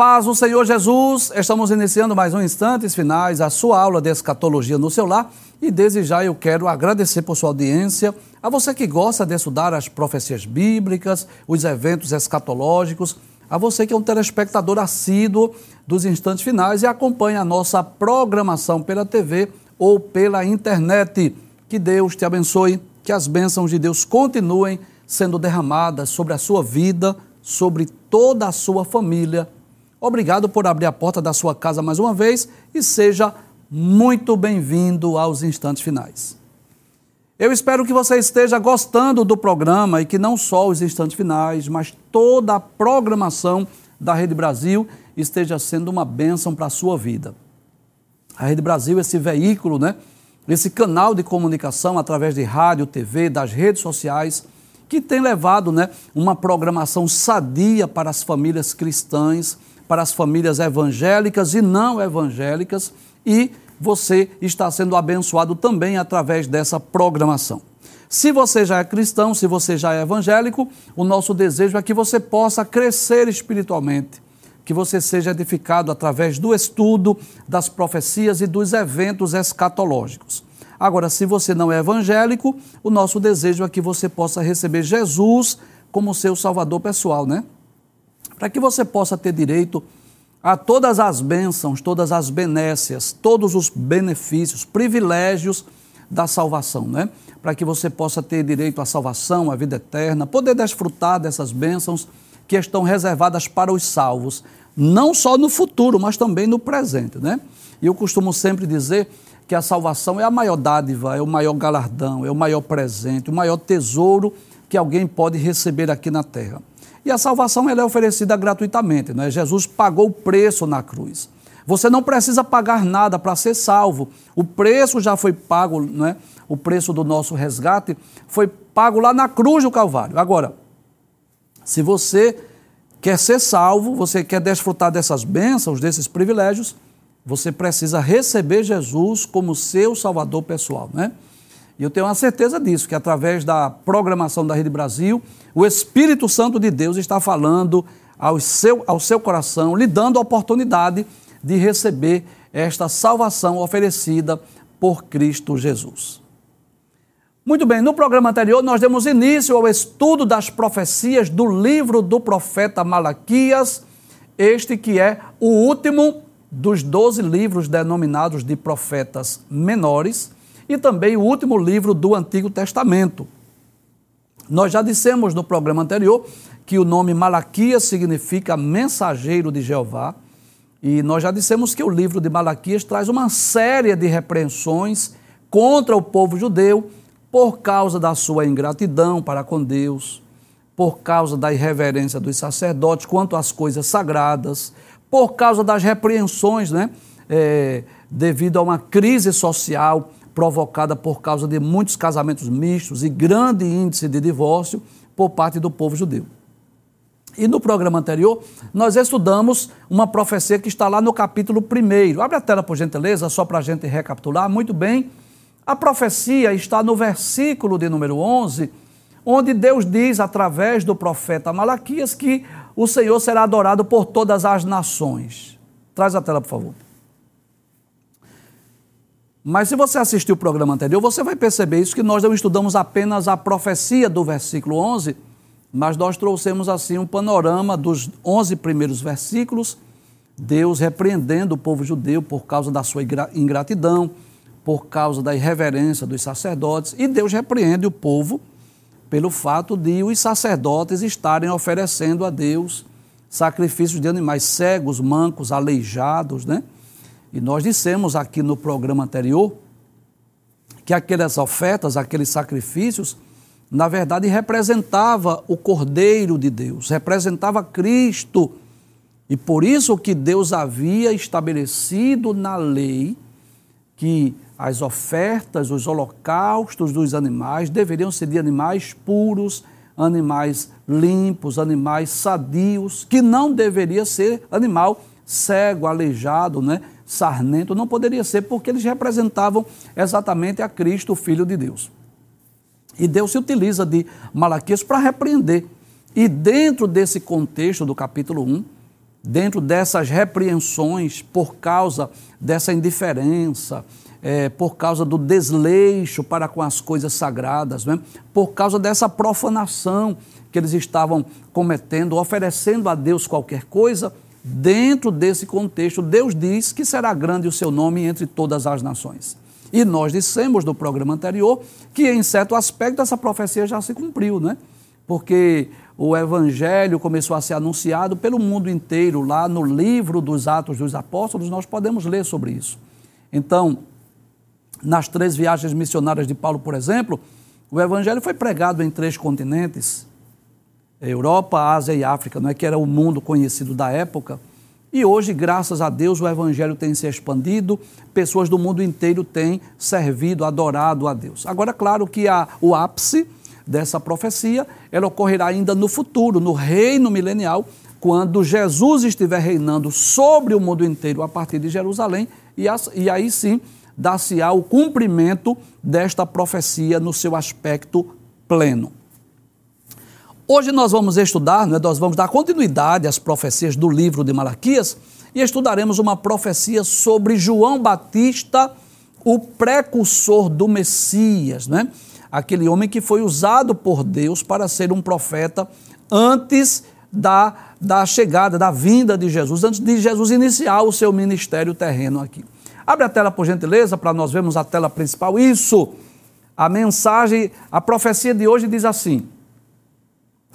Paz do Senhor Jesus, estamos iniciando mais um Instantes Finais, a sua aula de escatologia no seu lar. E desde já eu quero agradecer por sua audiência, a você que gosta de estudar as profecias bíblicas, os eventos escatológicos, a você que é um telespectador assíduo dos Instantes Finais e acompanha a nossa programação pela TV ou pela internet. Que Deus te abençoe, que as bênçãos de Deus continuem sendo derramadas sobre a sua vida, sobre toda a sua família Obrigado por abrir a porta da sua casa mais uma vez e seja muito bem-vindo aos instantes finais. Eu espero que você esteja gostando do programa e que não só os instantes finais, mas toda a programação da Rede Brasil esteja sendo uma bênção para a sua vida. A Rede Brasil, esse veículo, né? esse canal de comunicação através de rádio, TV, das redes sociais, que tem levado né, uma programação sadia para as famílias cristãs para as famílias evangélicas e não evangélicas e você está sendo abençoado também através dessa programação. Se você já é cristão, se você já é evangélico, o nosso desejo é que você possa crescer espiritualmente, que você seja edificado através do estudo das profecias e dos eventos escatológicos. Agora, se você não é evangélico, o nosso desejo é que você possa receber Jesus como seu salvador pessoal, né? Para que você possa ter direito a todas as bênçãos, todas as benécias, todos os benefícios, privilégios da salvação, né? Para que você possa ter direito à salvação, à vida eterna, poder desfrutar dessas bênçãos que estão reservadas para os salvos, não só no futuro, mas também no presente, né? E eu costumo sempre dizer que a salvação é a maior dádiva, é o maior galardão, é o maior presente, o maior tesouro que alguém pode receber aqui na terra. E a salvação ela é oferecida gratuitamente, né? Jesus pagou o preço na cruz. Você não precisa pagar nada para ser salvo. O preço já foi pago, né? O preço do nosso resgate foi pago lá na cruz do Calvário. Agora, se você quer ser salvo, você quer desfrutar dessas bênçãos, desses privilégios, você precisa receber Jesus como seu salvador pessoal, né? E eu tenho a certeza disso, que através da programação da Rede Brasil, o Espírito Santo de Deus está falando ao seu, ao seu coração, lhe dando a oportunidade de receber esta salvação oferecida por Cristo Jesus. Muito bem, no programa anterior nós demos início ao estudo das profecias do livro do profeta Malaquias, este que é o último dos doze livros denominados de profetas menores e também o último livro do Antigo Testamento. Nós já dissemos no programa anterior que o nome Malaquias significa mensageiro de Jeová, e nós já dissemos que o livro de Malaquias traz uma série de repreensões contra o povo judeu por causa da sua ingratidão para com Deus, por causa da irreverência dos sacerdotes quanto às coisas sagradas, por causa das repreensões, né, é, devido a uma crise social provocada por causa de muitos casamentos mistos e grande índice de divórcio por parte do povo judeu. E no programa anterior, nós estudamos uma profecia que está lá no capítulo 1. Abre a tela, por gentileza, só para a gente recapitular. Muito bem. A profecia está no versículo de número 11, onde Deus diz, através do profeta Malaquias, que o Senhor será adorado por todas as nações. Traz a tela, por favor. Mas se você assistiu o programa anterior, você vai perceber isso que nós não estudamos apenas a profecia do versículo 11, mas nós trouxemos assim um panorama dos 11 primeiros versículos, Deus repreendendo o povo judeu por causa da sua ingratidão, por causa da irreverência dos sacerdotes, e Deus repreende o povo pelo fato de os sacerdotes estarem oferecendo a Deus sacrifícios de animais cegos, mancos, aleijados, né? E nós dissemos aqui no programa anterior que aquelas ofertas, aqueles sacrifícios, na verdade representava o Cordeiro de Deus, representava Cristo. E por isso que Deus havia estabelecido na lei que as ofertas, os holocaustos dos animais deveriam ser de animais puros, animais limpos, animais sadios, que não deveria ser animal cego, aleijado, né? Sarnento, não poderia ser, porque eles representavam exatamente a Cristo, o Filho de Deus. E Deus se utiliza de Malaquias para repreender. E dentro desse contexto do capítulo 1, dentro dessas repreensões por causa dessa indiferença, é, por causa do desleixo para com as coisas sagradas, né? por causa dessa profanação que eles estavam cometendo, oferecendo a Deus qualquer coisa, dentro desse contexto, Deus diz que será grande o seu nome entre todas as nações. E nós dissemos no programa anterior que, em certo aspecto, essa profecia já se cumpriu, né? Porque o evangelho começou a ser anunciado pelo mundo inteiro, lá no livro dos Atos dos Apóstolos, nós podemos ler sobre isso. Então, nas três viagens missionárias de Paulo, por exemplo, o evangelho foi pregado em três continentes: Europa, Ásia e África, não é que era o mundo conhecido da época. E hoje, graças a Deus, o Evangelho tem se expandido, pessoas do mundo inteiro têm servido, adorado a Deus. Agora, claro que a, o ápice dessa profecia, ela ocorrerá ainda no futuro, no reino milenial, quando Jesus estiver reinando sobre o mundo inteiro a partir de Jerusalém, e, as, e aí sim dar-se-á o cumprimento desta profecia no seu aspecto pleno. Hoje nós vamos estudar, né, nós vamos dar continuidade às profecias do livro de Malaquias e estudaremos uma profecia sobre João Batista, o precursor do Messias, né? aquele homem que foi usado por Deus para ser um profeta antes da, da chegada, da vinda de Jesus, antes de Jesus iniciar o seu ministério terreno aqui. Abre a tela, por gentileza, para nós vermos a tela principal. Isso, a mensagem, a profecia de hoje diz assim: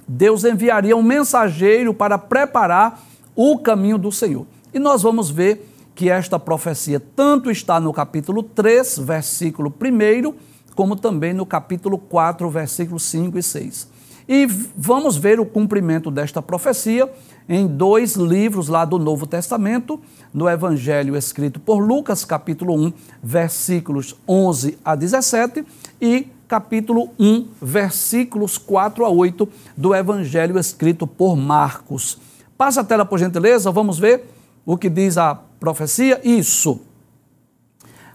Deus enviaria um mensageiro para preparar o caminho do Senhor. E nós vamos ver que esta profecia tanto está no capítulo 3, versículo 1, como também no capítulo 4, versículos 5 e 6. E vamos ver o cumprimento desta profecia em dois livros lá do Novo Testamento, no Evangelho escrito por Lucas, capítulo 1, versículos 11 a 17, e capítulo 1, versículos 4 a 8 do Evangelho escrito por Marcos. Passa a tela, por gentileza, vamos ver o que diz a profecia. Isso.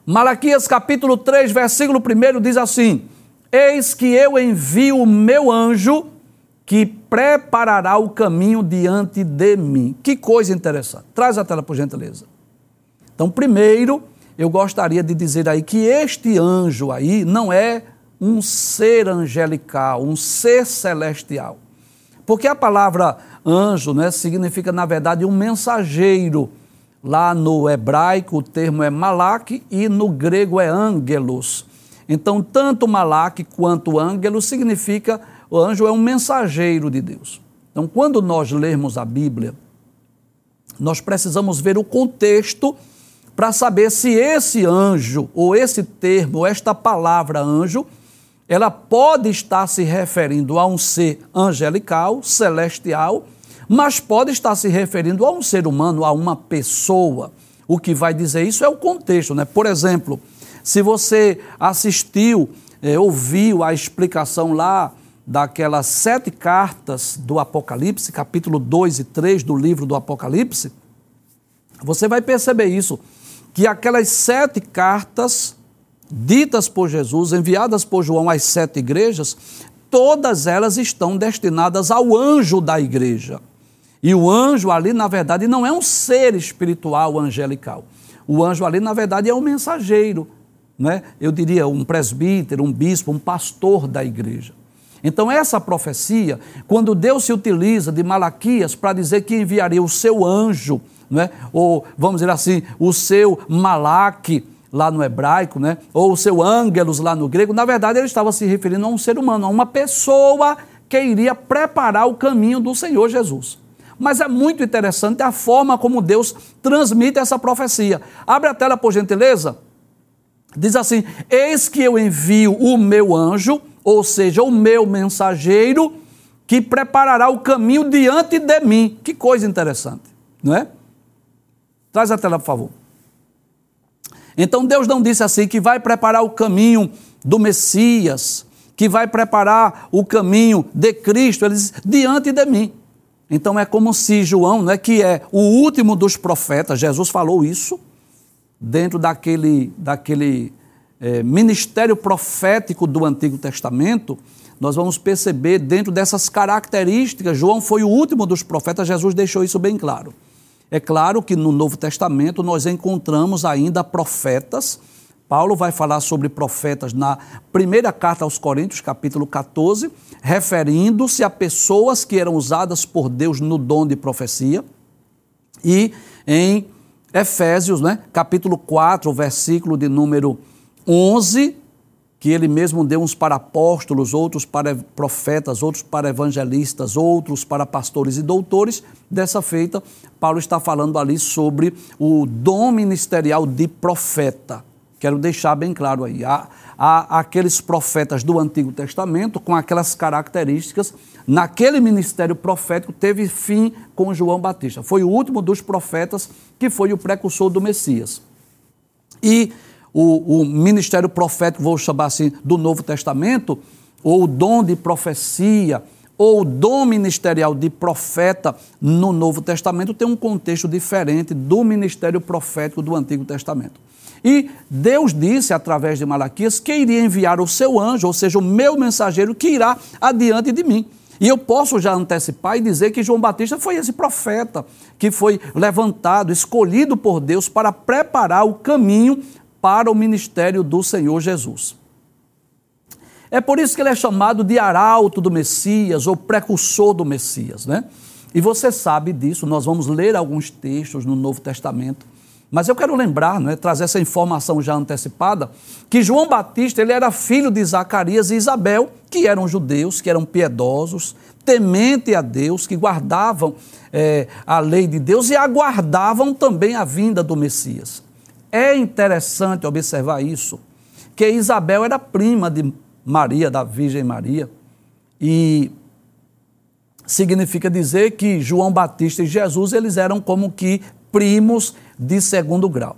Malaquias capítulo 3, versículo 1 diz assim: Eis que eu envio o meu anjo que preparará o caminho diante de mim. Que coisa interessante. Traz a tela, por gentileza. Então, primeiro, eu gostaria de dizer aí que este anjo aí não é um ser angelical, um ser celestial. Porque a palavra anjo né, significa, na verdade, um mensageiro. Lá no hebraico o termo é malak e no grego é ângelos. Então, tanto malak quanto ângelos significa o anjo é um mensageiro de Deus. Então, quando nós lermos a Bíblia, nós precisamos ver o contexto para saber se esse anjo, ou esse termo, ou esta palavra anjo, ela pode estar se referindo a um ser angelical, celestial, mas pode estar se referindo a um ser humano, a uma pessoa. O que vai dizer isso é o contexto, né? Por exemplo, se você assistiu, é, ouviu a explicação lá daquelas sete cartas do Apocalipse, capítulo 2 e 3 do livro do Apocalipse, você vai perceber isso, que aquelas sete cartas ditas por Jesus, enviadas por João às sete igrejas, todas elas estão destinadas ao anjo da igreja. E o anjo ali, na verdade, não é um ser espiritual angelical. O anjo ali, na verdade, é um mensageiro, né? eu diria um presbítero, um bispo, um pastor da igreja. Então, essa profecia, quando Deus se utiliza de Malaquias para dizer que enviaria o seu anjo, né? ou vamos dizer assim, o seu malaque, lá no hebraico, né? ou o seu ângelos lá no grego, na verdade ele estava se referindo a um ser humano, a uma pessoa que iria preparar o caminho do Senhor Jesus. Mas é muito interessante a forma como Deus transmite essa profecia. Abre a tela, por gentileza. Diz assim: Eis que eu envio o meu anjo, ou seja, o meu mensageiro, que preparará o caminho diante de mim. Que coisa interessante, não é? Traz a tela, por favor. Então Deus não disse assim que vai preparar o caminho do Messias, que vai preparar o caminho de Cristo, ele diz, diante de mim. Então é como se João, né, que é o último dos profetas, Jesus falou isso, dentro daquele, daquele é, ministério profético do Antigo Testamento, nós vamos perceber dentro dessas características, João foi o último dos profetas, Jesus deixou isso bem claro. É claro que no Novo Testamento nós encontramos ainda profetas. Paulo vai falar sobre profetas na primeira carta aos Coríntios, capítulo 14, referindo-se a pessoas que eram usadas por Deus no dom de profecia. E em Efésios, né, capítulo 4, versículo de número 11, que ele mesmo deu uns para apóstolos, outros para profetas, outros para evangelistas, outros para pastores e doutores. Dessa feita, Paulo está falando ali sobre o dom ministerial de profeta. Quero deixar bem claro aí. Há, há aqueles profetas do Antigo Testamento com aquelas características. Naquele ministério profético teve fim com João Batista. Foi o último dos profetas que foi o precursor do Messias. E o, o ministério profético, vou chamar assim, do Novo Testamento, ou o dom de profecia, ou o dom ministerial de profeta no Novo Testamento tem um contexto diferente do ministério profético do Antigo Testamento. E Deus disse através de Malaquias que iria enviar o seu anjo, ou seja, o meu mensageiro, que irá adiante de mim. E eu posso já antecipar e dizer que João Batista foi esse profeta que foi levantado, escolhido por Deus para preparar o caminho para o ministério do Senhor Jesus. É por isso que ele é chamado de arauto do Messias ou precursor do Messias, né? E você sabe disso, nós vamos ler alguns textos no Novo Testamento, mas eu quero lembrar, né, trazer essa informação já antecipada, que João Batista ele era filho de Zacarias e Isabel, que eram judeus, que eram piedosos, temente a Deus, que guardavam é, a lei de Deus e aguardavam também a vinda do Messias. É interessante observar isso, que Isabel era prima de Maria, da Virgem Maria, e significa dizer que João Batista e Jesus eles eram como que primos de segundo grau.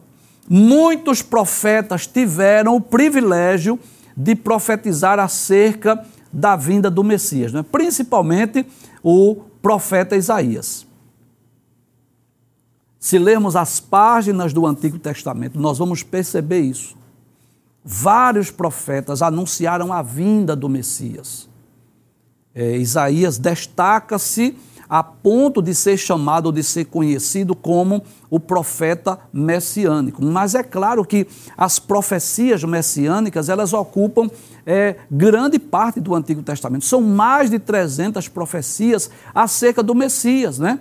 Muitos profetas tiveram o privilégio de profetizar acerca da vinda do Messias, né? principalmente o profeta Isaías. Se lermos as páginas do Antigo Testamento, nós vamos perceber isso. Vários profetas anunciaram a vinda do Messias. É, Isaías destaca-se a ponto de ser chamado, de ser conhecido como o profeta messiânico. Mas é claro que as profecias messiânicas, elas ocupam é, grande parte do Antigo Testamento. São mais de 300 profecias acerca do Messias, né?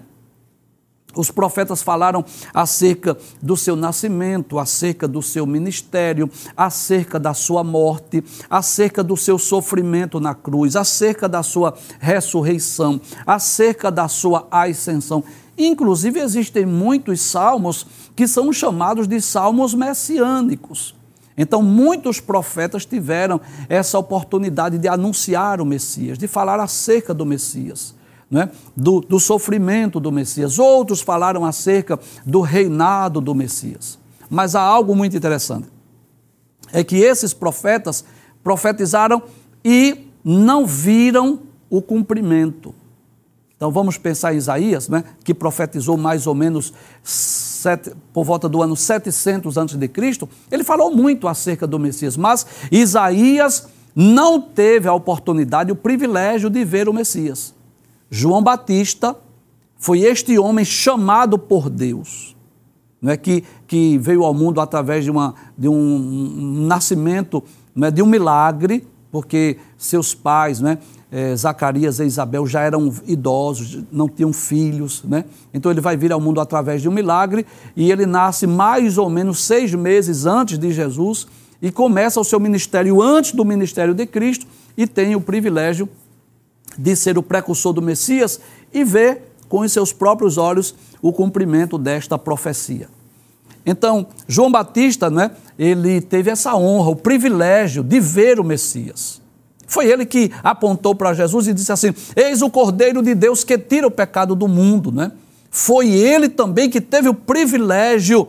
Os profetas falaram acerca do seu nascimento, acerca do seu ministério, acerca da sua morte, acerca do seu sofrimento na cruz, acerca da sua ressurreição, acerca da sua ascensão. Inclusive, existem muitos salmos que são chamados de salmos messiânicos. Então, muitos profetas tiveram essa oportunidade de anunciar o Messias, de falar acerca do Messias né, do, do sofrimento do Messias. Outros falaram acerca do reinado do Messias. Mas há algo muito interessante: é que esses profetas profetizaram e não viram o cumprimento. Então vamos pensar em Isaías, né, que profetizou mais ou menos sete, por volta do ano 700 a.C. Ele falou muito acerca do Messias, mas Isaías não teve a oportunidade, o privilégio de ver o Messias. João Batista foi este homem chamado por Deus, é que, que veio ao mundo através de, uma, de um nascimento, é de um milagre, porque seus pais, né, é, Zacarias e Isabel, já eram idosos, não tinham filhos. Né? Então ele vai vir ao mundo através de um milagre e ele nasce mais ou menos seis meses antes de Jesus e começa o seu ministério antes do ministério de Cristo e tem o privilégio de ser o precursor do Messias e ver com os seus próprios olhos o cumprimento desta profecia. Então, João Batista, né, ele teve essa honra, o privilégio de ver o Messias. Foi ele que apontou para Jesus e disse assim: Eis o Cordeiro de Deus que tira o pecado do mundo. Né? Foi ele também que teve o privilégio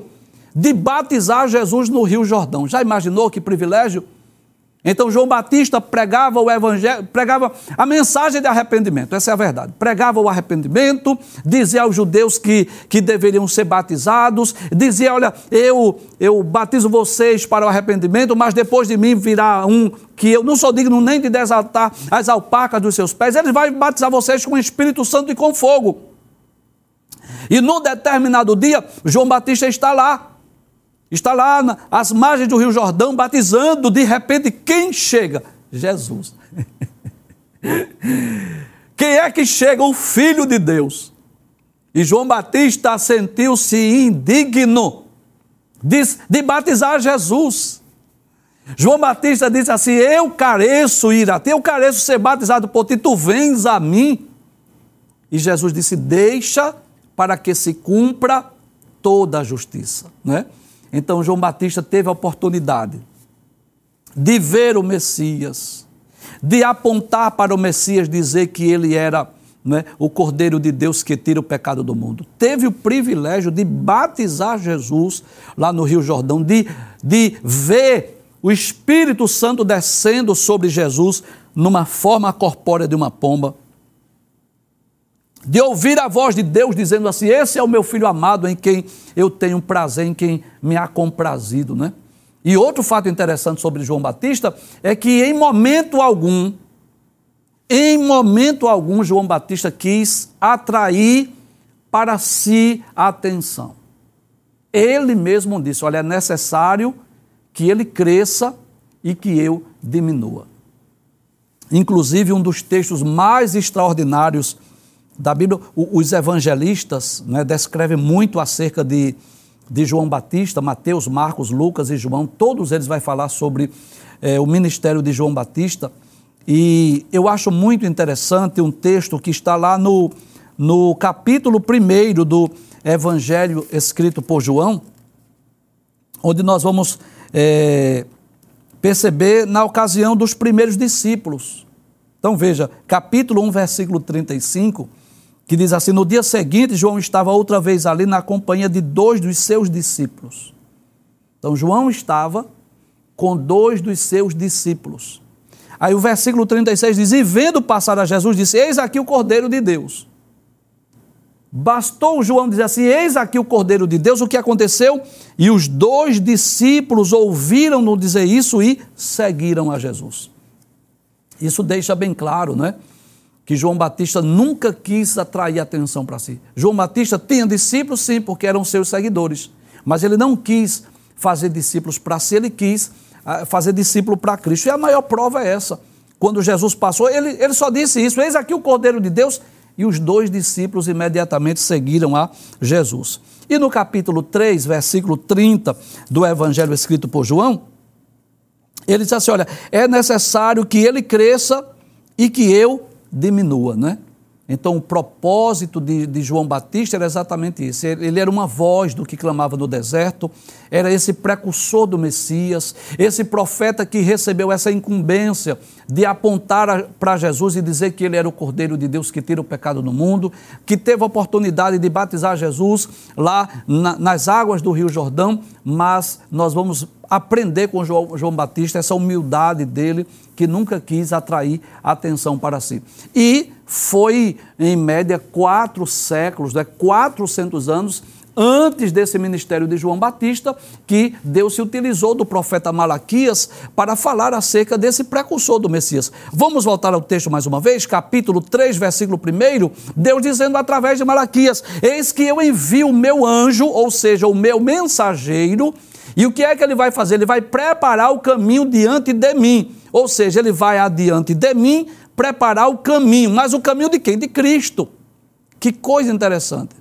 de batizar Jesus no Rio Jordão. Já imaginou que privilégio? Então João Batista pregava o evangelho, pregava a mensagem de arrependimento, essa é a verdade. Pregava o arrependimento, dizia aos judeus que, que deveriam ser batizados, dizia: Olha, eu, eu batizo vocês para o arrependimento, mas depois de mim virá um que eu não sou digno nem de desaltar as alpacas dos seus pés, ele vai batizar vocês com o Espírito Santo e com fogo. E num determinado dia, João Batista está lá. Está lá às margens do Rio Jordão batizando. De repente, quem chega? Jesus. quem é que chega? O Filho de Deus. E João Batista sentiu-se indigno de, de batizar Jesus. João Batista disse assim: Eu careço ir a ti, eu careço ser batizado por ti, tu vens a mim. E Jesus disse: Deixa para que se cumpra toda a justiça. Né? Então João Batista teve a oportunidade de ver o Messias, de apontar para o Messias, dizer que ele era né, o Cordeiro de Deus que tira o pecado do mundo. Teve o privilégio de batizar Jesus lá no Rio Jordão, de, de ver o Espírito Santo descendo sobre Jesus numa forma corpórea de uma pomba, de ouvir a voz de Deus dizendo assim: Esse é o meu filho amado em quem eu tenho prazer, em quem me há comprazido, né? E outro fato interessante sobre João Batista é que em momento algum, em momento algum, João Batista quis atrair para si a atenção. Ele mesmo disse: Olha, é necessário que ele cresça e que eu diminua. Inclusive, um dos textos mais extraordinários da Bíblia, os evangelistas né, descrevem muito acerca de, de João Batista, Mateus, Marcos, Lucas e João, todos eles vão falar sobre é, o ministério de João Batista. E eu acho muito interessante um texto que está lá no, no capítulo 1 do Evangelho escrito por João, onde nós vamos é, perceber na ocasião dos primeiros discípulos. Então veja, capítulo 1, versículo 35, que diz assim: No dia seguinte, João estava outra vez ali na companhia de dois dos seus discípulos. Então João estava com dois dos seus discípulos. Aí o versículo 36 diz: E vendo passar a Jesus, disse: Eis aqui o Cordeiro de Deus Bastou João dizer assim: Eis aqui o Cordeiro de Deus, o que aconteceu? E os dois discípulos ouviram-no dizer isso e seguiram a Jesus. Isso deixa bem claro, né? Que João Batista nunca quis atrair atenção para si. João Batista tinha discípulos, sim, porque eram seus seguidores. Mas ele não quis fazer discípulos para si, ele quis ah, fazer discípulo para Cristo. E a maior prova é essa. Quando Jesus passou, ele, ele só disse isso: Eis aqui o Cordeiro de Deus e os dois discípulos imediatamente seguiram a Jesus. E no capítulo 3, versículo 30 do Evangelho escrito por João, ele diz assim: Olha, é necessário que ele cresça e que eu diminua, né? Então, o propósito de, de, João Batista era exatamente isso. Ele era uma voz do que clamava no deserto, era esse precursor do Messias, esse profeta que recebeu essa incumbência de apontar para Jesus e dizer que ele era o Cordeiro de Deus que tira o pecado do mundo, que teve a oportunidade de batizar Jesus lá na, nas águas do Rio Jordão, mas nós vamos aprender com João, João Batista essa humildade dele, que nunca quis atrair atenção para si. E foi, em média, quatro séculos, né, 400 anos antes desse ministério de João Batista, que Deus se utilizou do profeta Malaquias para falar acerca desse precursor do Messias. Vamos voltar ao texto mais uma vez, capítulo 3, versículo 1, Deus dizendo através de Malaquias: Eis que eu envio o meu anjo, ou seja, o meu mensageiro, e o que é que ele vai fazer? Ele vai preparar o caminho diante de mim. Ou seja, ele vai adiante de mim preparar o caminho. Mas o caminho de quem? De Cristo. Que coisa interessante.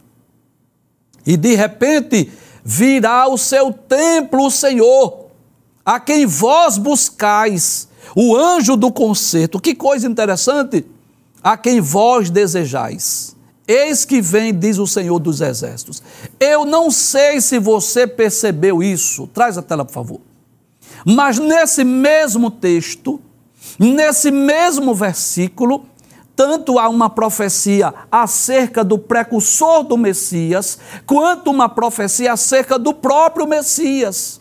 E de repente virá o seu templo, o Senhor, a quem vós buscais, o anjo do concerto. Que coisa interessante. A quem vós desejais. Eis que vem, diz o Senhor dos Exércitos. Eu não sei se você percebeu isso. Traz a tela, por favor. Mas nesse mesmo texto, nesse mesmo versículo, tanto há uma profecia acerca do precursor do Messias, quanto uma profecia acerca do próprio Messias.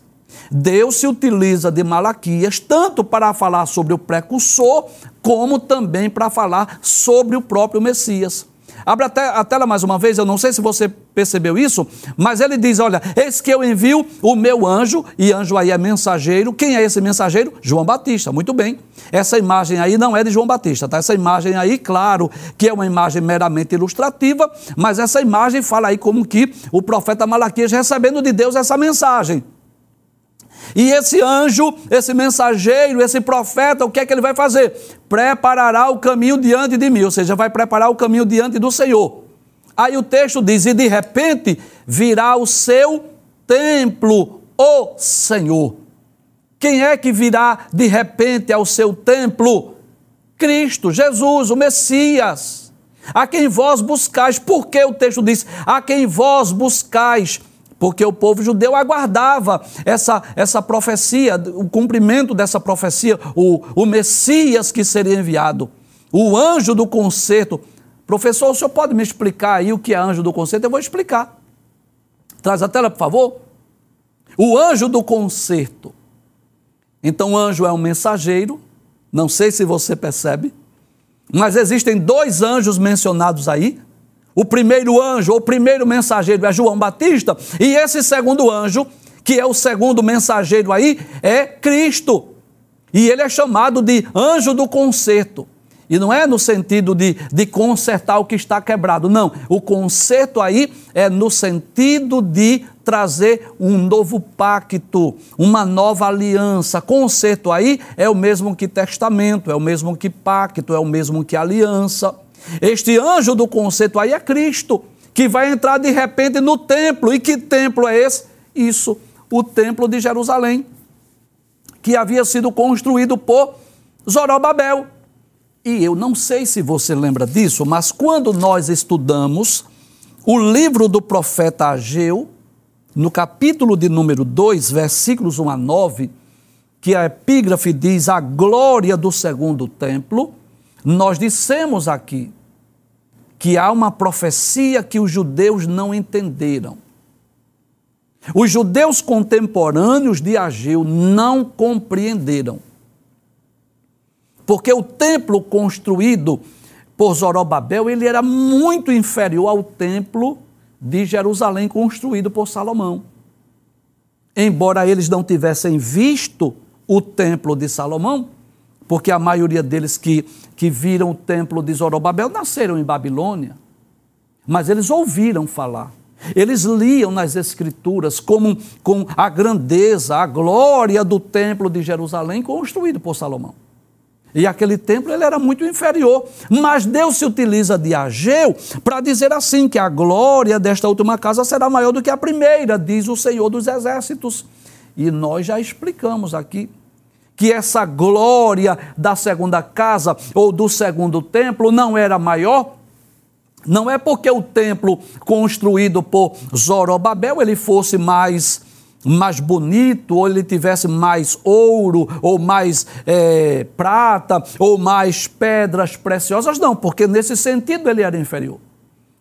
Deus se utiliza de Malaquias tanto para falar sobre o precursor, como também para falar sobre o próprio Messias. Abra a tela mais uma vez, eu não sei se você percebeu isso, mas ele diz: Olha, eis que eu envio o meu anjo, e anjo aí é mensageiro. Quem é esse mensageiro? João Batista, muito bem. Essa imagem aí não é de João Batista, tá? Essa imagem aí, claro, que é uma imagem meramente ilustrativa, mas essa imagem fala aí como que o profeta Malaquias recebendo de Deus essa mensagem. E esse anjo, esse mensageiro, esse profeta, o que é que ele vai fazer? Preparará o caminho diante de mim, ou seja, vai preparar o caminho diante do Senhor. Aí o texto diz: e de repente virá o seu templo, o Senhor. Quem é que virá de repente ao seu templo? Cristo, Jesus, o Messias. A quem vós buscais, porque o texto diz: a quem vós buscais porque o povo judeu aguardava essa, essa profecia, o cumprimento dessa profecia, o, o Messias que seria enviado, o anjo do concerto. Professor, o senhor pode me explicar aí o que é anjo do concerto? Eu vou explicar. Traz a tela, por favor. O anjo do concerto. Então, o anjo é um mensageiro, não sei se você percebe, mas existem dois anjos mencionados aí, o primeiro anjo, o primeiro mensageiro é João Batista, e esse segundo anjo, que é o segundo mensageiro aí, é Cristo. E ele é chamado de anjo do conserto. E não é no sentido de, de consertar o que está quebrado, não. O conserto aí é no sentido de trazer um novo pacto, uma nova aliança. Conserto aí é o mesmo que testamento, é o mesmo que pacto, é o mesmo que aliança. Este anjo do conceito aí é Cristo, que vai entrar de repente no templo. E que templo é esse? Isso, o templo de Jerusalém, que havia sido construído por Zorobabel. E eu não sei se você lembra disso, mas quando nós estudamos o livro do profeta Ageu, no capítulo de número 2, versículos 1 a 9, que a epígrafe diz a glória do segundo templo, nós dissemos aqui que há uma profecia que os judeus não entenderam. Os judeus contemporâneos de Ageu não compreenderam. Porque o templo construído por Zorobabel, ele era muito inferior ao templo de Jerusalém construído por Salomão. Embora eles não tivessem visto o templo de Salomão, porque a maioria deles que, que viram o templo de Zorobabel nasceram em Babilônia, mas eles ouviram falar. Eles liam nas Escrituras como com a grandeza, a glória do templo de Jerusalém construído por Salomão. E aquele templo ele era muito inferior. Mas Deus se utiliza de Ageu para dizer assim: que a glória desta última casa será maior do que a primeira, diz o Senhor dos Exércitos. E nós já explicamos aqui que essa glória da segunda casa ou do segundo templo não era maior? Não é porque o templo construído por Zorobabel ele fosse mais mais bonito, ou ele tivesse mais ouro, ou mais é, prata, ou mais pedras preciosas, não, porque nesse sentido ele era inferior.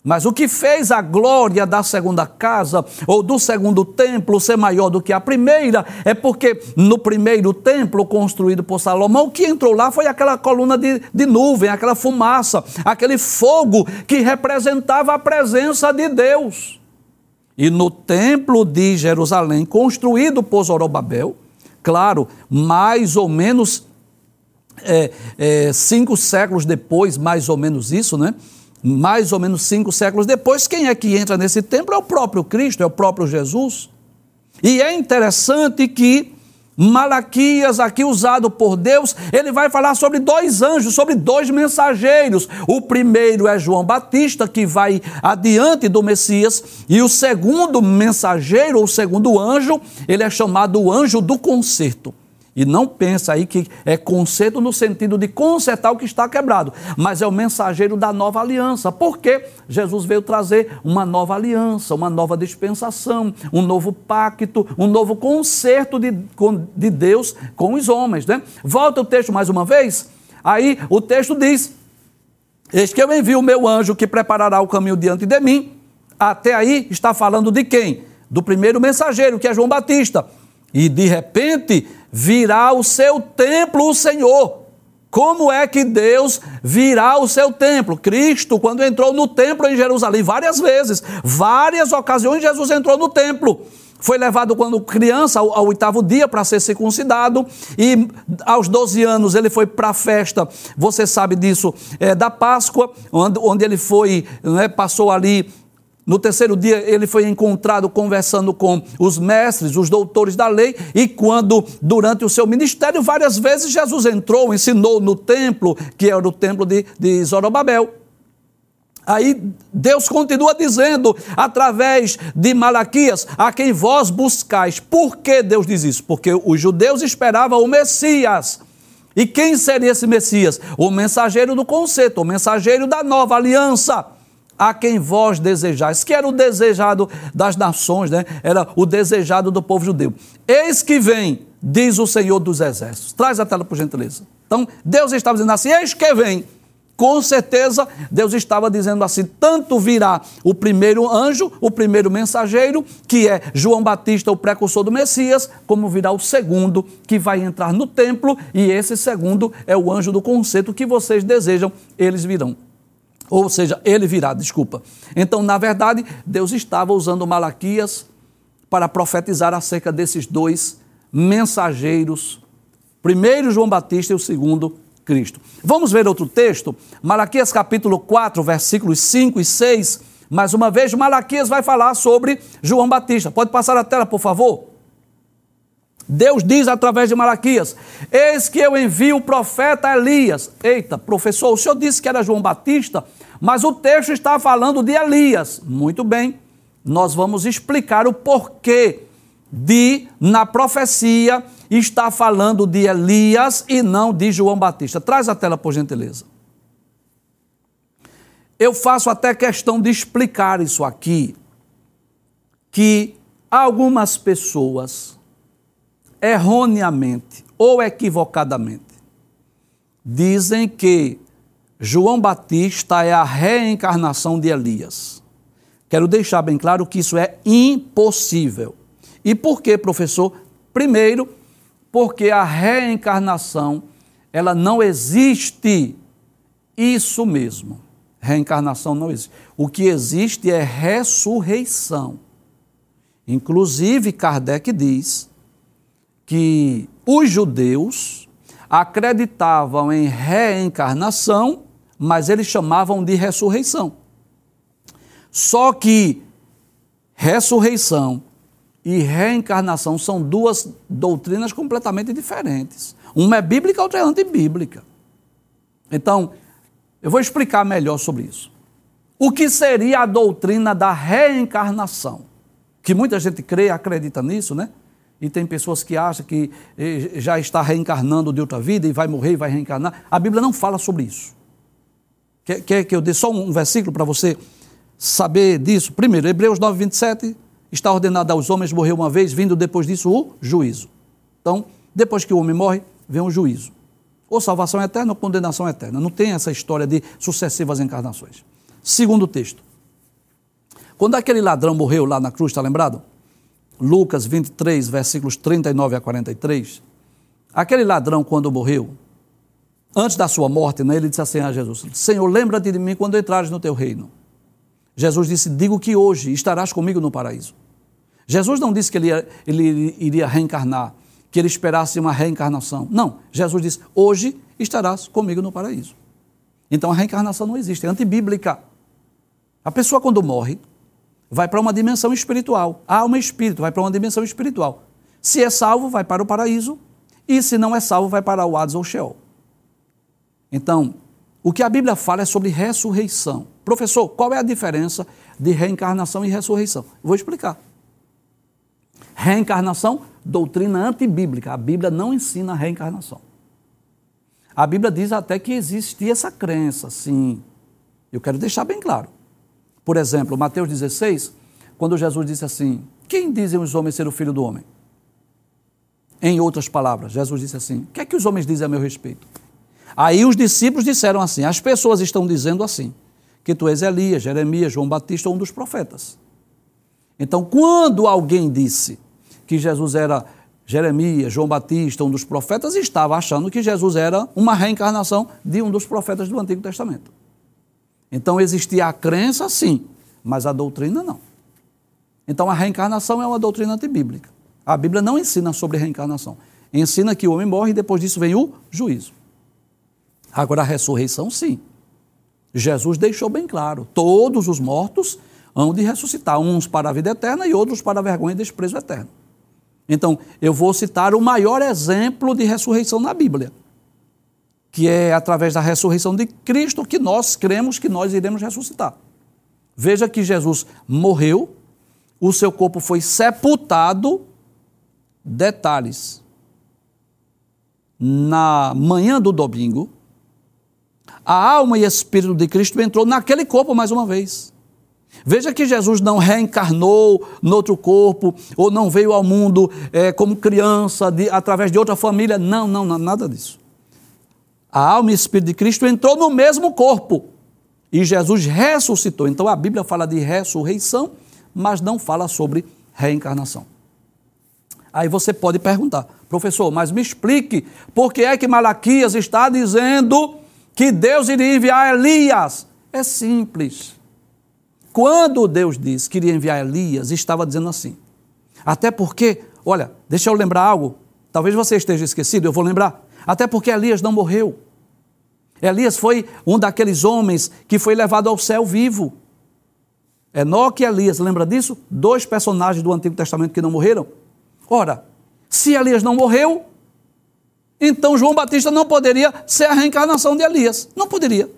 Mas o que fez a glória da segunda casa ou do segundo templo ser maior do que a primeira é porque no primeiro templo construído por Salomão, o que entrou lá foi aquela coluna de, de nuvem, aquela fumaça, aquele fogo que representava a presença de Deus. E no templo de Jerusalém, construído por Zorobabel, claro, mais ou menos é, é, cinco séculos depois, mais ou menos isso, né? Mais ou menos cinco séculos depois, quem é que entra nesse templo? É o próprio Cristo, é o próprio Jesus. E é interessante que Malaquias, aqui usado por Deus, ele vai falar sobre dois anjos, sobre dois mensageiros. O primeiro é João Batista, que vai adiante do Messias, e o segundo mensageiro, ou segundo anjo, ele é chamado o anjo do concerto. E não pensa aí que é conserto no sentido de consertar o que está quebrado, mas é o mensageiro da nova aliança. Porque Jesus veio trazer uma nova aliança, uma nova dispensação, um novo pacto, um novo conserto de, de Deus com os homens. Né? Volta o texto mais uma vez. Aí o texto diz: Eis que eu envio o meu anjo que preparará o caminho diante de mim. Até aí está falando de quem? Do primeiro mensageiro, que é João Batista. E de repente virá o seu templo, o Senhor. Como é que Deus virá o seu templo? Cristo, quando entrou no templo em Jerusalém, várias vezes, várias ocasiões, Jesus entrou no templo. Foi levado quando criança, ao, ao oitavo dia, para ser circuncidado, e aos 12 anos ele foi para a festa, você sabe disso, é, da Páscoa, onde, onde ele foi, né, passou ali no terceiro dia, ele foi encontrado conversando com os mestres, os doutores da lei, e quando, durante o seu ministério, várias vezes Jesus entrou, ensinou no templo, que era o templo de, de Zorobabel. Aí Deus continua dizendo, através de Malaquias, a quem vós buscais. Por que Deus diz isso? Porque os judeus esperavam o Messias. E quem seria esse Messias? O mensageiro do conceito, o mensageiro da nova aliança a quem vós desejais, que era o desejado das nações, né? era o desejado do povo judeu. Eis que vem, diz o Senhor dos Exércitos. Traz a tela, por gentileza. Então, Deus estava dizendo assim: eis que vem. Com certeza, Deus estava dizendo assim: tanto virá o primeiro anjo, o primeiro mensageiro, que é João Batista, o precursor do Messias, como virá o segundo, que vai entrar no templo, e esse segundo é o anjo do conceito que vocês desejam, eles virão. Ou seja, ele virá, desculpa. Então, na verdade, Deus estava usando Malaquias para profetizar acerca desses dois mensageiros. Primeiro João Batista e o segundo Cristo. Vamos ver outro texto? Malaquias capítulo 4, versículos 5 e 6. Mais uma vez, Malaquias vai falar sobre João Batista. Pode passar a tela, por favor? Deus diz através de Malaquias: Eis que eu envio o profeta Elias. Eita, professor, o senhor disse que era João Batista, mas o texto está falando de Elias. Muito bem, nós vamos explicar o porquê de, na profecia, está falando de Elias e não de João Batista. Traz a tela, por gentileza. Eu faço até questão de explicar isso aqui, que algumas pessoas, erroneamente ou equivocadamente, dizem que João Batista é a reencarnação de Elias. Quero deixar bem claro que isso é impossível. E por quê, professor? Primeiro, porque a reencarnação, ela não existe. Isso mesmo. Reencarnação não existe. O que existe é ressurreição. Inclusive, Kardec diz que os judeus acreditavam em reencarnação mas eles chamavam de ressurreição. Só que ressurreição e reencarnação são duas doutrinas completamente diferentes. Uma é bíblica, outra é antibíblica. Então, eu vou explicar melhor sobre isso. O que seria a doutrina da reencarnação? Que muita gente crê acredita nisso, né? E tem pessoas que acham que eh, já está reencarnando de outra vida e vai morrer e vai reencarnar. A Bíblia não fala sobre isso. Quer, quer que eu dê só um versículo para você saber disso? Primeiro, Hebreus 9, 27, está ordenado aos homens morrer uma vez, vindo depois disso o juízo. Então, depois que o homem morre, vem o juízo. Ou salvação eterna ou condenação eterna. Não tem essa história de sucessivas encarnações. Segundo texto. Quando aquele ladrão morreu lá na cruz, está lembrado? Lucas 23, versículos 39 a 43. Aquele ladrão, quando morreu, antes da sua morte, né, ele disse assim a Jesus: Senhor, lembra-te de mim quando entrares no teu reino. Jesus disse: Digo que hoje estarás comigo no paraíso. Jesus não disse que ele, ia, ele iria reencarnar, que ele esperasse uma reencarnação. Não. Jesus disse: Hoje estarás comigo no paraíso. Então a reencarnação não existe, é antibíblica. A pessoa, quando morre, vai para uma dimensão espiritual. A alma espírito vai para uma dimensão espiritual. Se é salvo, vai para o paraíso. E se não é salvo, vai para o Hades ou Sheol. Então, o que a Bíblia fala é sobre ressurreição. Professor, qual é a diferença de reencarnação e ressurreição? Vou explicar. Reencarnação, doutrina antibíblica. A Bíblia não ensina a reencarnação. A Bíblia diz até que existia essa crença, sim. Eu quero deixar bem claro. Por exemplo, Mateus 16, quando Jesus disse assim: Quem dizem os homens ser o filho do homem? Em outras palavras, Jesus disse assim: O que é que os homens dizem a meu respeito? Aí os discípulos disseram assim: as pessoas estão dizendo assim, que tu és Elias, Jeremias, João Batista ou um dos profetas. Então, quando alguém disse que Jesus era Jeremias, João Batista, um dos profetas, estava achando que Jesus era uma reencarnação de um dos profetas do Antigo Testamento. Então existia a crença, sim, mas a doutrina não. Então a reencarnação é uma doutrina antibíblica. A Bíblia não ensina sobre reencarnação. Ensina que o homem morre e depois disso vem o juízo. Agora a ressurreição, sim. Jesus deixou bem claro: todos os mortos hão de ressuscitar, uns para a vida eterna e outros para a vergonha e desprezo eterno. Então, eu vou citar o maior exemplo de ressurreição na Bíblia, que é através da ressurreição de Cristo que nós cremos que nós iremos ressuscitar. Veja que Jesus morreu, o seu corpo foi sepultado. Detalhes. Na manhã do domingo, a alma e espírito de Cristo entrou naquele corpo mais uma vez. Veja que Jesus não reencarnou no outro corpo, ou não veio ao mundo é, como criança, de, através de outra família. Não, não, não, nada disso. A alma e espírito de Cristo entrou no mesmo corpo. E Jesus ressuscitou. Então a Bíblia fala de ressurreição, mas não fala sobre reencarnação. Aí você pode perguntar, professor, mas me explique por que é que Malaquias está dizendo que Deus iria enviar Elias? É simples. Quando Deus disse que iria enviar Elias, estava dizendo assim. Até porque, olha, deixa eu lembrar algo, talvez você esteja esquecido, eu vou lembrar. Até porque Elias não morreu. Elias foi um daqueles homens que foi levado ao céu vivo. Enoque e Elias, lembra disso? Dois personagens do Antigo Testamento que não morreram. Ora, se Elias não morreu, então João Batista não poderia ser a reencarnação de Elias. Não poderia.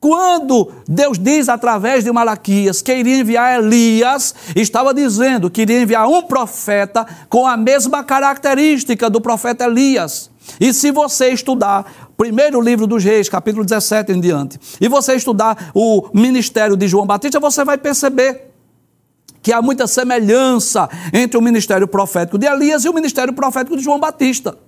Quando Deus diz através de Malaquias que iria enviar Elias, estava dizendo que iria enviar um profeta com a mesma característica do profeta Elias. E se você estudar primeiro livro dos Reis, capítulo 17 em diante, e você estudar o ministério de João Batista, você vai perceber que há muita semelhança entre o ministério profético de Elias e o ministério profético de João Batista.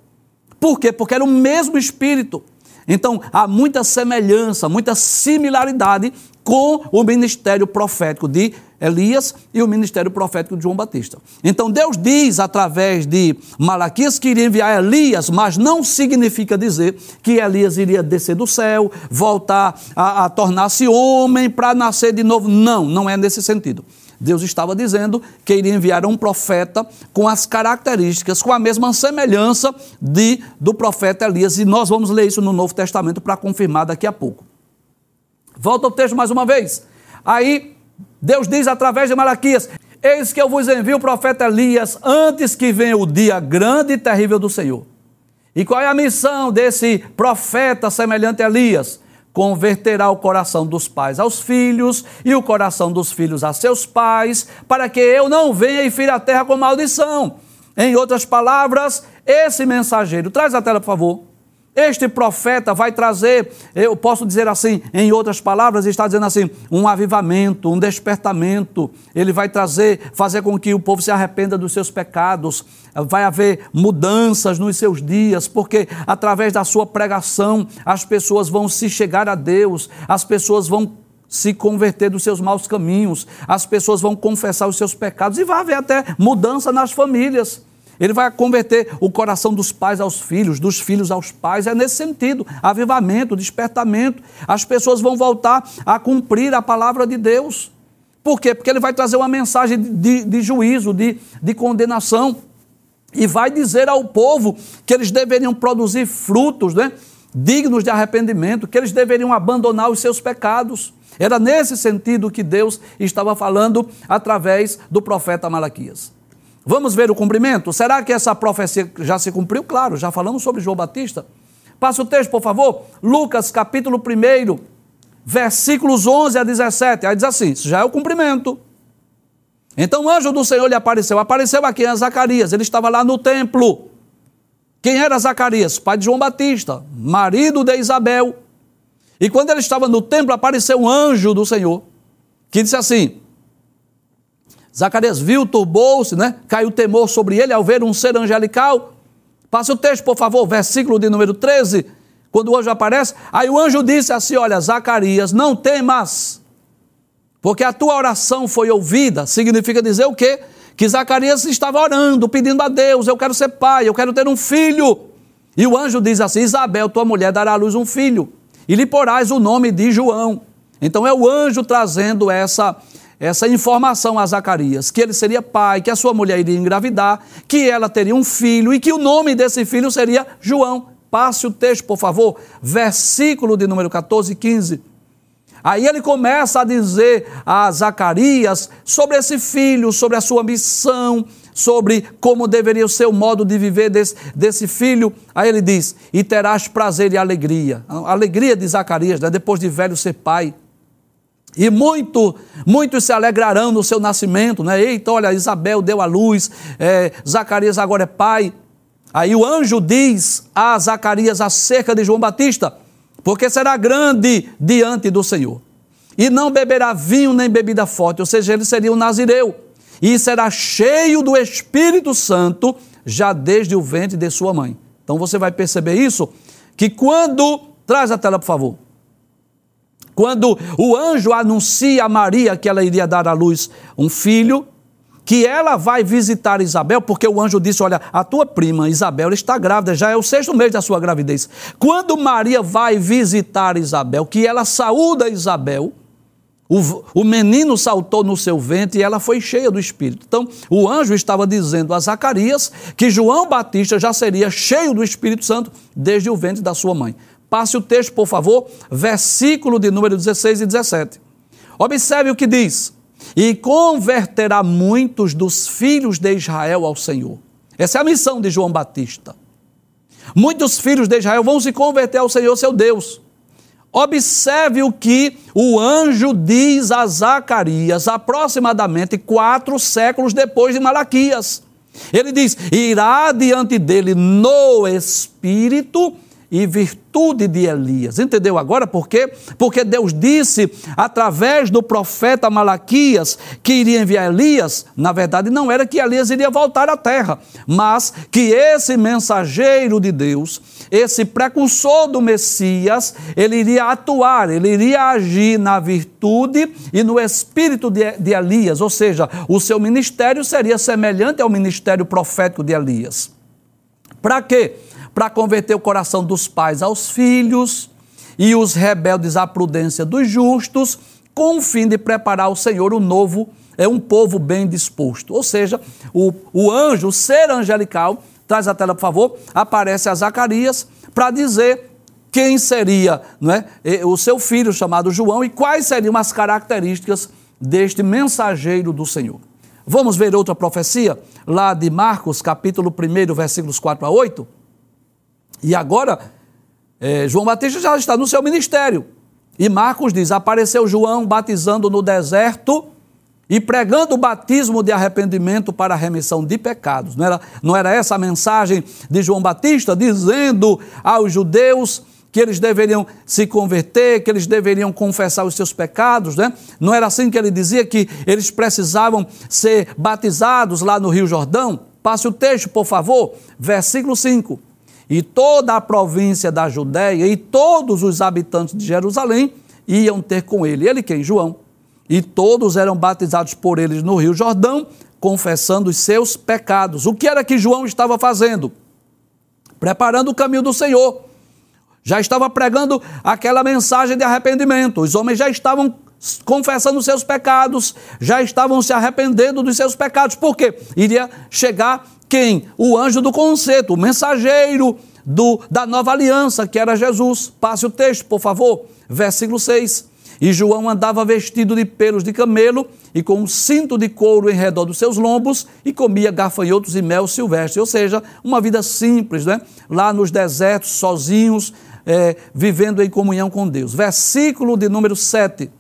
Por quê? Porque era o mesmo espírito. Então, há muita semelhança, muita similaridade com o ministério profético de Elias e o ministério profético de João Batista. Então, Deus diz através de Malaquias que iria enviar Elias, mas não significa dizer que Elias iria descer do céu, voltar a, a tornar-se homem para nascer de novo. Não, não é nesse sentido. Deus estava dizendo que iria enviar um profeta com as características, com a mesma semelhança de, do profeta Elias. E nós vamos ler isso no Novo Testamento para confirmar daqui a pouco. Volta ao texto mais uma vez. Aí Deus diz através de Malaquias: Eis que eu vos envio o profeta Elias antes que venha o dia grande e terrível do Senhor. E qual é a missão desse profeta semelhante a Elias? converterá o coração dos pais aos filhos e o coração dos filhos a seus pais, para que eu não venha e fira a terra com maldição. Em outras palavras, esse mensageiro, traz a tela, por favor. Este profeta vai trazer, eu posso dizer assim, em outras palavras, está dizendo assim, um avivamento, um despertamento. Ele vai trazer, fazer com que o povo se arrependa dos seus pecados. Vai haver mudanças nos seus dias, porque através da sua pregação as pessoas vão se chegar a Deus, as pessoas vão se converter dos seus maus caminhos, as pessoas vão confessar os seus pecados e vai haver até mudança nas famílias. Ele vai converter o coração dos pais aos filhos, dos filhos aos pais. É nesse sentido: avivamento, despertamento. As pessoas vão voltar a cumprir a palavra de Deus. Por quê? Porque ele vai trazer uma mensagem de, de juízo, de, de condenação. E vai dizer ao povo que eles deveriam produzir frutos né, dignos de arrependimento, que eles deveriam abandonar os seus pecados. Era nesse sentido que Deus estava falando através do profeta Malaquias. Vamos ver o cumprimento? Será que essa profecia já se cumpriu? Claro, já falamos sobre João Batista. Passa o texto, por favor. Lucas, capítulo 1, versículos 11 a 17. Aí diz assim: já é o cumprimento. Então o anjo do Senhor lhe apareceu. Apareceu aqui a Zacarias, ele estava lá no templo. Quem era Zacarias? Pai de João Batista, marido de Isabel. E quando ele estava no templo, apareceu um anjo do Senhor que disse assim: Zacarias viu, turbou-se, né? caiu temor sobre ele ao ver um ser angelical. Passa o texto, por favor, versículo de número 13, quando o anjo aparece. Aí o anjo disse assim: Olha, Zacarias, não temas, porque a tua oração foi ouvida. Significa dizer o quê? que Zacarias estava orando, pedindo a Deus: Eu quero ser pai, eu quero ter um filho. E o anjo diz assim: Isabel, tua mulher, dará à luz um filho, e lhe porás o nome de João. Então é o anjo trazendo essa, essa informação a Zacarias, que ele seria pai, que a sua mulher iria engravidar, que ela teria um filho e que o nome desse filho seria João. Passe o texto, por favor, versículo de número 14 e 15. Aí ele começa a dizer a Zacarias sobre esse filho, sobre a sua missão, sobre como deveria ser o modo de viver desse, desse filho. Aí ele diz: E terás prazer e alegria. A alegria de Zacarias, né? depois de velho ser pai. E muito, muitos se alegrarão no seu nascimento, né? Eita, olha, Isabel deu a luz, é, Zacarias agora é pai. Aí o anjo diz a Zacarias acerca de João Batista: porque será grande diante do Senhor. E não beberá vinho nem bebida forte, ou seja, ele seria um nazireu. E será cheio do Espírito Santo já desde o ventre de sua mãe. Então você vai perceber isso, que quando. Traz a tela, por favor. Quando o anjo anuncia a Maria que ela iria dar à luz um filho, que ela vai visitar Isabel, porque o anjo disse: Olha, a tua prima Isabel está grávida, já é o sexto mês da sua gravidez. Quando Maria vai visitar Isabel, que ela saúda Isabel, o, o menino saltou no seu ventre e ela foi cheia do Espírito. Então, o anjo estava dizendo a Zacarias que João Batista já seria cheio do Espírito Santo desde o ventre da sua mãe. Passe o texto, por favor, versículo de número 16 e 17. Observe o que diz e converterá muitos dos filhos de Israel ao Senhor. Essa é a missão de João Batista. Muitos filhos de Israel vão se converter ao Senhor, seu Deus. Observe o que o anjo diz a Zacarias, aproximadamente quatro séculos depois de Malaquias. Ele diz: irá diante dele no espírito e virtude de Elias. Entendeu agora por quê? Porque Deus disse através do profeta Malaquias que iria enviar Elias. Na verdade, não era que Elias iria voltar à terra, mas que esse mensageiro de Deus, esse precursor do Messias, ele iria atuar, ele iria agir na virtude e no espírito de, de Elias, ou seja, o seu ministério seria semelhante ao ministério profético de Elias. Para quê? Para converter o coração dos pais aos filhos e os rebeldes à prudência dos justos, com o fim de preparar o Senhor o novo, é um povo bem disposto. Ou seja, o, o anjo, o ser angelical, traz a tela, por favor, aparece a Zacarias para dizer quem seria é, o seu filho chamado João e quais seriam as características deste mensageiro do Senhor. Vamos ver outra profecia, lá de Marcos, capítulo 1, versículos 4 a 8. E agora, é, João Batista já está no seu ministério. E Marcos diz: apareceu João batizando no deserto e pregando o batismo de arrependimento para a remissão de pecados. Não era, não era essa a mensagem de João Batista, dizendo aos judeus que eles deveriam se converter, que eles deveriam confessar os seus pecados, né? Não era assim que ele dizia que eles precisavam ser batizados lá no Rio Jordão? Passe o texto, por favor, versículo 5 e toda a província da Judéia e todos os habitantes de Jerusalém iam ter com ele. Ele quem? João. E todos eram batizados por eles no Rio Jordão, confessando os seus pecados. O que era que João estava fazendo? Preparando o caminho do Senhor. Já estava pregando aquela mensagem de arrependimento. Os homens já estavam confessando seus pecados, já estavam se arrependendo dos seus pecados. Por quê? Iria chegar quem? O anjo do conceito, o mensageiro do, da nova aliança, que era Jesus. Passe o texto, por favor. Versículo 6. E João andava vestido de pelos de camelo e com um cinto de couro em redor dos seus lombos e comia gafanhotos e mel silvestre. Ou seja, uma vida simples, né? lá nos desertos, sozinhos, é, vivendo em comunhão com Deus. Versículo de número 7.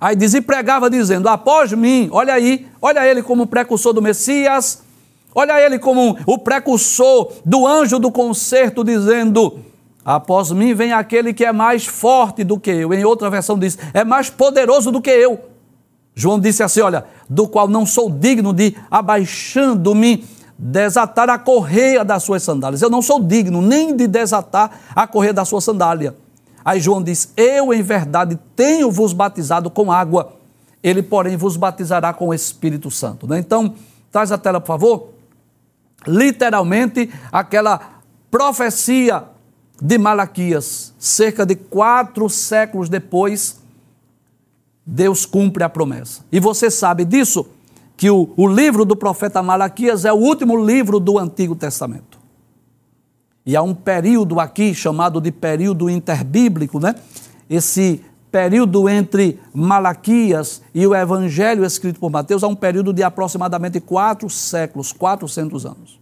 Aí diz: E pregava dizendo: Após mim, olha aí, olha ele como precursor do Messias, Olha ele como o precursor do anjo do concerto, dizendo: Após mim vem aquele que é mais forte do que eu. Em outra versão diz: É mais poderoso do que eu. João disse assim: Olha, do qual não sou digno de, abaixando-me, desatar a correia das suas sandálias. Eu não sou digno nem de desatar a correia da sua sandália. Aí João diz: Eu, em verdade, tenho-vos batizado com água ele, porém, vos batizará com o Espírito Santo. Né? Então, traz a tela, por favor. Literalmente, aquela profecia de Malaquias, cerca de quatro séculos depois, Deus cumpre a promessa. E você sabe disso, que o, o livro do profeta Malaquias é o último livro do Antigo Testamento. E há um período aqui chamado de período interbíblico, né? Esse período entre Malaquias e o Evangelho escrito por Mateus há um período de aproximadamente quatro séculos, 400 anos.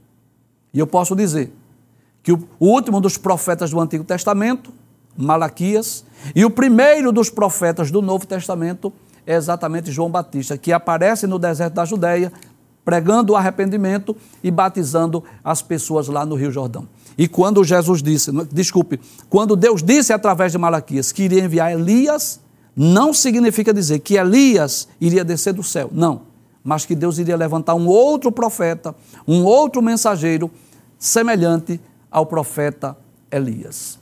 E eu posso dizer que o último dos profetas do Antigo Testamento, Malaquias, e o primeiro dos profetas do Novo Testamento é exatamente João Batista, que aparece no deserto da Judéia, pregando o arrependimento e batizando as pessoas lá no Rio Jordão. E quando Jesus disse, desculpe, quando Deus disse através de Malaquias que iria enviar Elias, não significa dizer que Elias iria descer do céu, não, mas que Deus iria levantar um outro profeta, um outro mensageiro semelhante ao profeta Elias.